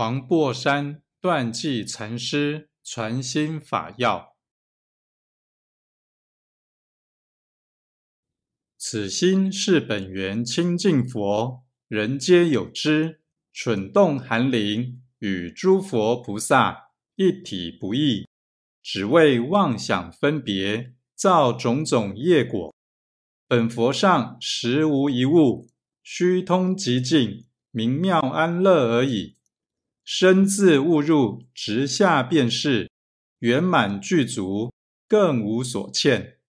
黄檗山断际禅师传心法要：此心是本源清净佛，人皆有之。蠢动寒灵与诸佛菩萨一体不异，只为妄想分别，造种种业果。本佛上实无一物，虚通极净，明妙安乐而已。身自误入，直下便是圆满具足，更无所欠。